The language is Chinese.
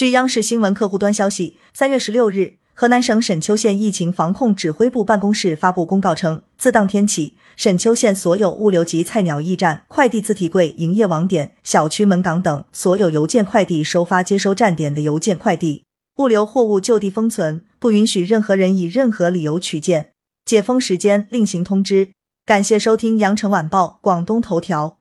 据央视新闻客户端消息三月十六日河南省沈丘县疫情防控指挥部办公室发布公告称自当天起沈丘县所有物流及菜鸟驿站快递自提柜营业网点小区门岗等所有邮件快递收发接收站点的邮件快递。物流货物就地封存不允许任何人以任何理由取件。解封时间另行通知。感谢收听羊城晚报广东头条。